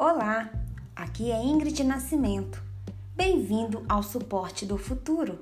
Olá, aqui é Ingrid Nascimento. Bem-vindo ao Suporte do Futuro.